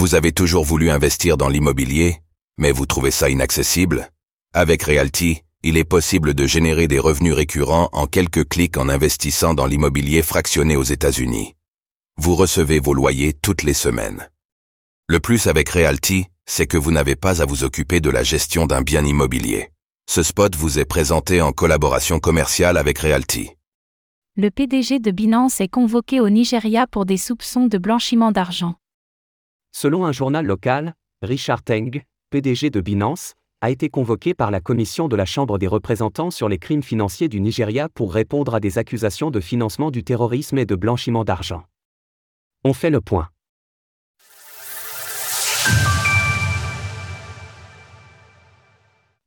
Vous avez toujours voulu investir dans l'immobilier, mais vous trouvez ça inaccessible? Avec Realty, il est possible de générer des revenus récurrents en quelques clics en investissant dans l'immobilier fractionné aux États-Unis. Vous recevez vos loyers toutes les semaines. Le plus avec Realty, c'est que vous n'avez pas à vous occuper de la gestion d'un bien immobilier. Ce spot vous est présenté en collaboration commerciale avec Realty. Le PDG de Binance est convoqué au Nigeria pour des soupçons de blanchiment d'argent. Selon un journal local, Richard Teng, PDG de Binance, a été convoqué par la commission de la Chambre des représentants sur les crimes financiers du Nigeria pour répondre à des accusations de financement du terrorisme et de blanchiment d'argent. On fait le point.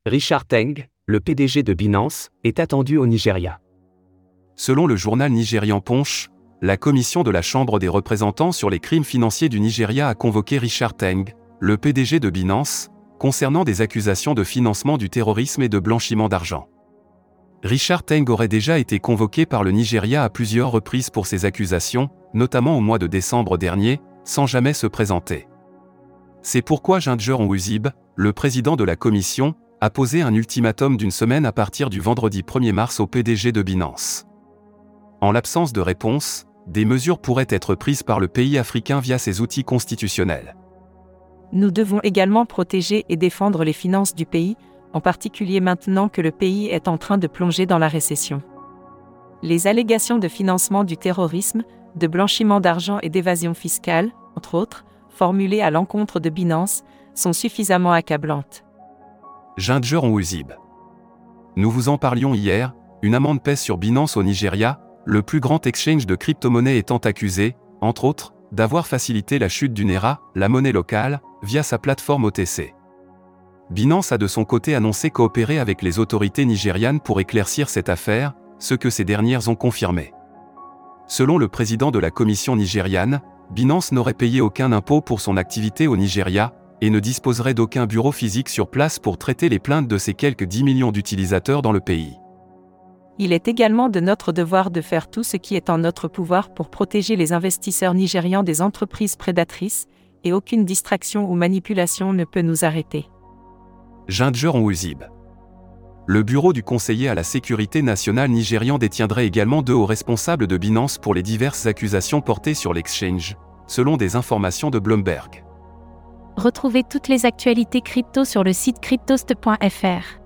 Richard Teng, le PDG de Binance, est attendu au Nigeria. Selon le journal nigérian Ponche, la commission de la Chambre des représentants sur les crimes financiers du Nigeria a convoqué Richard Teng, le PDG de Binance, concernant des accusations de financement du terrorisme et de blanchiment d'argent. Richard Teng aurait déjà été convoqué par le Nigeria à plusieurs reprises pour ces accusations, notamment au mois de décembre dernier, sans jamais se présenter. C'est pourquoi Ginger Onwuzib, le président de la commission, a posé un ultimatum d'une semaine à partir du vendredi 1er mars au PDG de Binance. En l'absence de réponse, des mesures pourraient être prises par le pays africain via ses outils constitutionnels. Nous devons également protéger et défendre les finances du pays, en particulier maintenant que le pays est en train de plonger dans la récession. Les allégations de financement du terrorisme, de blanchiment d'argent et d'évasion fiscale, entre autres, formulées à l'encontre de Binance, sont suffisamment accablantes. Ginger Onwuzib. Nous vous en parlions hier, une amende pèse sur Binance au Nigeria, le plus grand exchange de crypto-monnaies étant accusé, entre autres, d'avoir facilité la chute du Nera, la monnaie locale, via sa plateforme OTC. Binance a de son côté annoncé coopérer avec les autorités nigérianes pour éclaircir cette affaire, ce que ces dernières ont confirmé. Selon le président de la commission nigériane, Binance n'aurait payé aucun impôt pour son activité au Nigeria, et ne disposerait d'aucun bureau physique sur place pour traiter les plaintes de ses quelques 10 millions d'utilisateurs dans le pays. Il est également de notre devoir de faire tout ce qui est en notre pouvoir pour protéger les investisseurs nigérians des entreprises prédatrices, et aucune distraction ou manipulation ne peut nous arrêter. Ginger Onwuzib. Le bureau du conseiller à la sécurité nationale nigérian détiendrait également deux hauts responsables de Binance pour les diverses accusations portées sur l'exchange, selon des informations de Bloomberg. Retrouvez toutes les actualités crypto sur le site cryptost.fr.